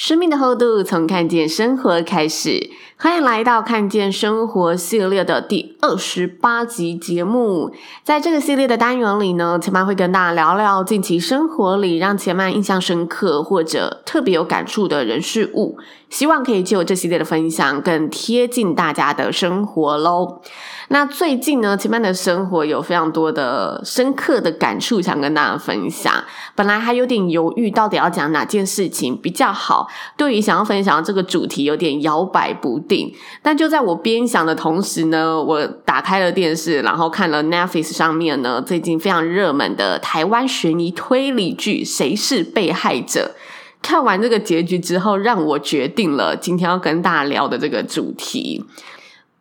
生命的厚度，从看见生活开始。欢迎来到看见生活系列的第二十八集节目。在这个系列的单元里呢，千嫚会跟大家聊聊近期生活里让千嫚印象深刻或者特别有感触的人事物。希望可以借由这系列的分享，更贴近大家的生活喽。那最近呢，千嫚的生活有非常多的深刻的感触，想跟大家分享。本来还有点犹豫，到底要讲哪件事情比较好。对于想要分享这个主题，有点摇摆不定。但就在我边想的同时呢，我打开了电视，然后看了 Netflix 上面呢最近非常热门的台湾悬疑推理剧《谁是被害者》。看完这个结局之后，让我决定了今天要跟大家聊的这个主题。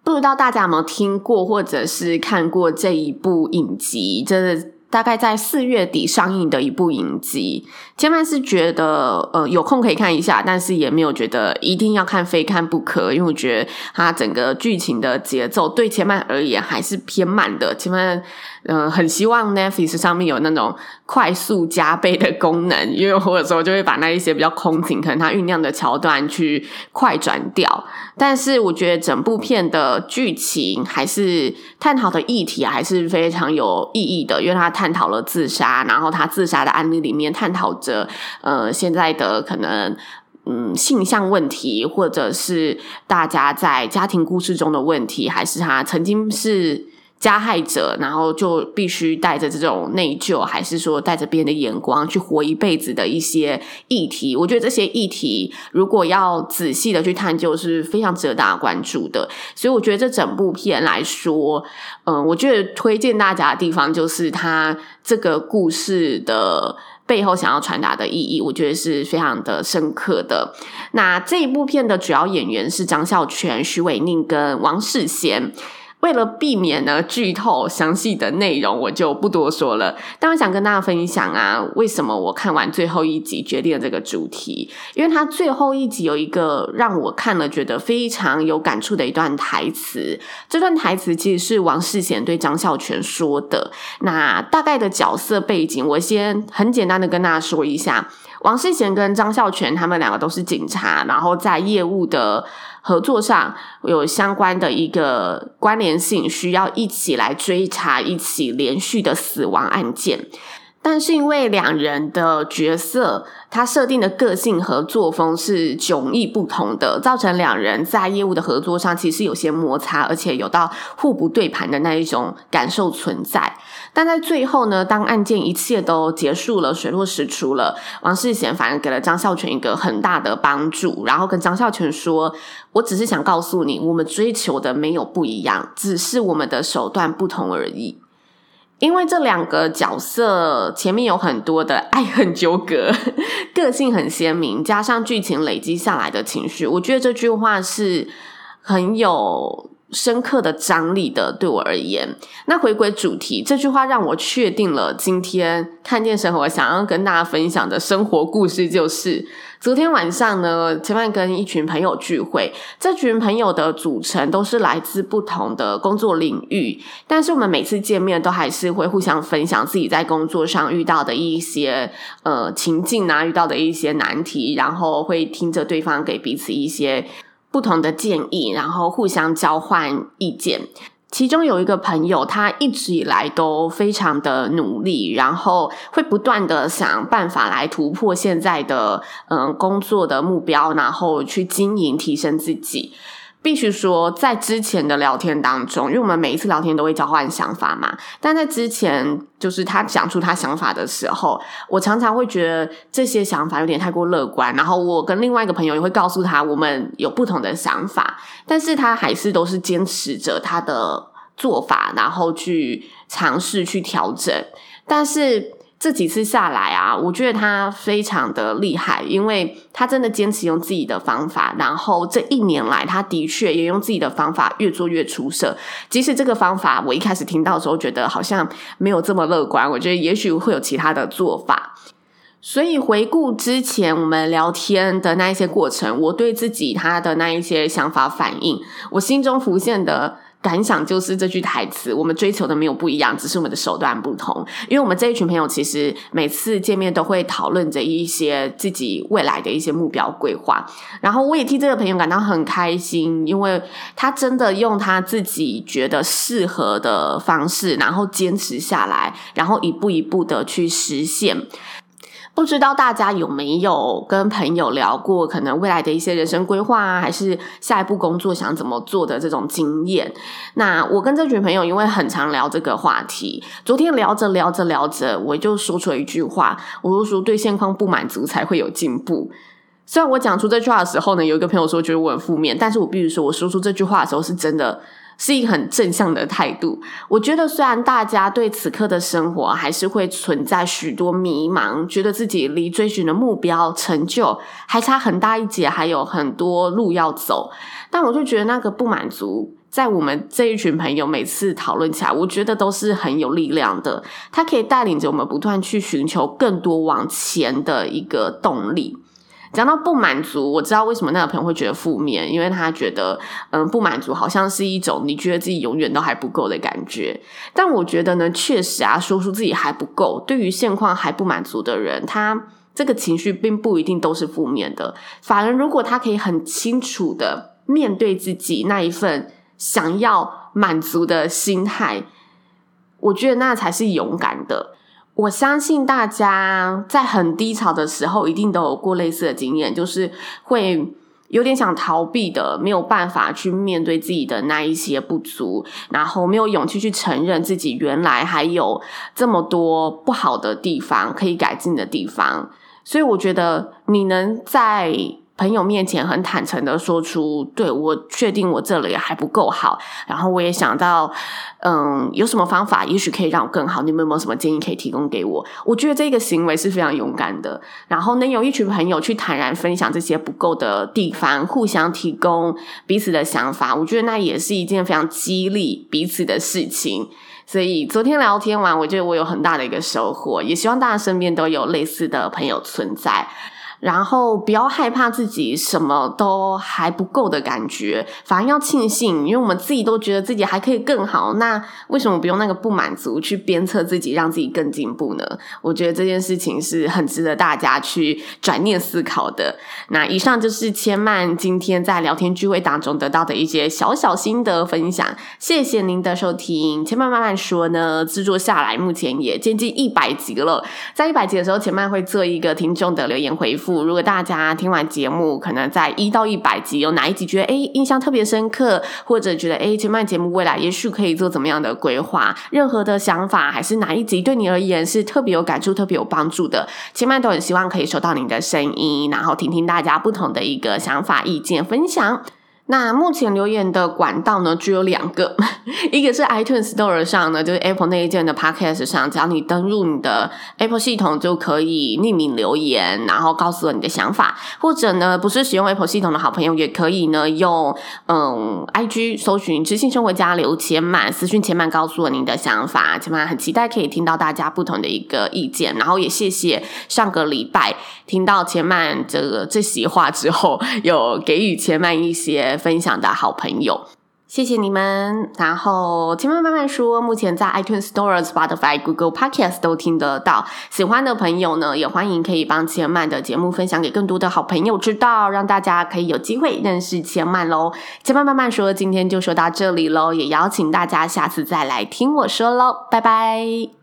不知道大家有没有听过，或者是看过这一部影集？这大概在四月底上映的一部影集。千万是觉得，呃，有空可以看一下，但是也没有觉得一定要看，非看不可。因为我觉得它整个剧情的节奏对千万而言还是偏慢的。千万。嗯、很希望 Netflix 上面有那种快速加倍的功能，因为我有时候就会把那一些比较空景，可能它酝酿的桥段去快转掉。但是我觉得整部片的剧情还是探讨的议题还是非常有意义的，因为它探讨了自杀，然后他自杀的案例里面探讨着呃现在的可能嗯性向问题，或者是大家在家庭故事中的问题，还是他曾经是。加害者，然后就必须带着这种内疚，还是说带着别人的眼光去活一辈子的一些议题？我觉得这些议题如果要仔细的去探究，是非常值得大家关注的。所以我觉得这整部片来说，嗯，我觉得推荐大家的地方就是它这个故事的背后想要传达的意义，我觉得是非常的深刻的。那这一部片的主要演员是张孝全、许玮宁跟王世贤。为了避免呢剧透详细的内容，我就不多说了。但我想跟大家分享啊，为什么我看完最后一集决定了这个主题？因为它最后一集有一个让我看了觉得非常有感触的一段台词。这段台词其实是王世贤对张孝全说的。那大概的角色背景，我先很简单的跟大家说一下。王世贤跟张孝全他们两个都是警察，然后在业务的合作上有相关的一个关联性，需要一起来追查一起连续的死亡案件。但是因为两人的角色，他设定的个性和作风是迥异不同的，造成两人在业务的合作上其实有些摩擦，而且有到互不对盘的那一种感受存在。但在最后呢，当案件一切都结束了，水落石出了，王世贤反而给了张孝全一个很大的帮助，然后跟张孝全说：“我只是想告诉你，我们追求的没有不一样，只是我们的手段不同而已。”因为这两个角色前面有很多的爱恨纠葛，个性很鲜明，加上剧情累积下来的情绪，我觉得这句话是很有深刻的张力的。对我而言，那回归主题，这句话让我确定了今天看见生活想要跟大家分享的生活故事就是。昨天晚上呢，千嫚跟一群朋友聚会，这群朋友的组成都是来自不同的工作领域，但是我们每次见面都还是会互相分享自己在工作上遇到的一些呃情境啊，遇到的一些难题，然后会听着对方给彼此一些不同的建议，然后互相交换意见。其中有一个朋友，他一直以来都非常的努力，然后会不断的想办法来突破现在的嗯工作的目标，然后去经营提升自己。必须说，在之前的聊天当中，因为我们每一次聊天都会交换想法嘛，但在之前，就是他讲出他想法的时候，我常常会觉得这些想法有点太过乐观，然后我跟另外一个朋友也会告诉他，我们有不同的想法，但是他还是都是坚持着他的做法，然后去尝试去调整。但是这几次下来啊，我觉得他非常的厉害，因为他真的坚持用自己的方法。然后这一年来，他的确也用自己的方法越做越出色。即使这个方法我一开始听到的时候，觉得好像没有这么乐观，我觉得也许会有其他的做法。所以回顾之前我们聊天的那一些过程，我对自己他的那一些想法反应，我心中浮现的感想就是这句台词：我们追求的没有不一样，只是我们的手段不同。因为我们这一群朋友其实每次见面都会讨论着一些自己未来的一些目标规划，然后我也替这个朋友感到很开心，因为他真的用他自己觉得适合的方式，然后坚持下来，然后一步一步的去实现。不知道大家有没有跟朋友聊过，可能未来的一些人生规划啊，还是下一步工作想怎么做的这种经验？那我跟这群朋友因为很常聊这个话题，昨天聊着聊着聊着，我就说出了一句话，我就说对现况不满足才会有进步。虽然我讲出这句话的时候呢，有一个朋友说觉得我很负面，但是我必须说，我说出这句话的时候是真的。是一个很正向的态度。我觉得，虽然大家对此刻的生活还是会存在许多迷茫，觉得自己离追寻的目标成就还差很大一截，还有很多路要走，但我就觉得那个不满足，在我们这一群朋友每次讨论起来，我觉得都是很有力量的。它可以带领着我们不断去寻求更多往前的一个动力。讲到不满足，我知道为什么那个朋友会觉得负面，因为他觉得，嗯，不满足好像是一种你觉得自己永远都还不够的感觉。但我觉得呢，确实啊，说出自己还不够，对于现况还不满足的人，他这个情绪并不一定都是负面的。反而，如果他可以很清楚的面对自己那一份想要满足的心态，我觉得那才是勇敢的。我相信大家在很低潮的时候，一定都有过类似的经验，就是会有点想逃避的，没有办法去面对自己的那一些不足，然后没有勇气去承认自己原来还有这么多不好的地方可以改进的地方。所以我觉得你能在朋友面前很坦诚的说出，对，我确定我这里还不够好，然后我也想到，嗯，有什么方法也许可以让我更好，你们有没有什么建议可以提供给我？我觉得这个行为是非常勇敢的。然后能有一群朋友去坦然分享这些不够的地方，互相提供彼此的想法，我觉得那也是一件非常激励彼此的事情。所以昨天聊天完，我觉得我有很大的一个收获，也希望大家身边都有类似的朋友存在。然后不要害怕自己什么都还不够的感觉，反而要庆幸，因为我们自己都觉得自己还可以更好，那为什么不用那个不满足去鞭策自己，让自己更进步呢？我觉得这件事情是很值得大家去转念思考的。那以上就是千曼今天在聊天聚会当中得到的一些小小心得分享，谢谢您的收听。千曼慢慢说呢，制作下来目前也接近一百集了，在一百集的时候，千曼会做一个听众的留言回复。如果大家听完节目，可能在一到一百集有哪一集觉得诶印象特别深刻，或者觉得诶前面节目未来也许可以做怎么样的规划，任何的想法，还是哪一集对你而言是特别有感触、特别有帮助的，前面都很希望可以收到您的声音，然后听听大家不同的一个想法、意见分享。那目前留言的管道呢，只有两个，一个是 iTunes Store 上呢，就是 Apple 那一件的 Podcast 上，只要你登入你的 Apple 系统就可以匿名留言，然后告诉我你的想法，或者呢，不是使用 Apple 系统的好朋友，也可以呢用嗯 IG 搜寻“知性生活家”刘千曼私讯千曼，告诉我您的想法，千曼很期待可以听到大家不同的一个意见，然后也谢谢上个礼拜听到千曼这个这席话之后，有给予千曼一些。分享的好朋友，谢谢你们。然后千曼慢慢说，目前在 iTunes Store、Spotify、Google Podcast 都听得到。喜欢的朋友呢，也欢迎可以帮千曼的节目分享给更多的好朋友知道，让大家可以有机会认识千曼喽。千曼慢慢说，今天就说到这里喽，也邀请大家下次再来听我说喽，拜拜。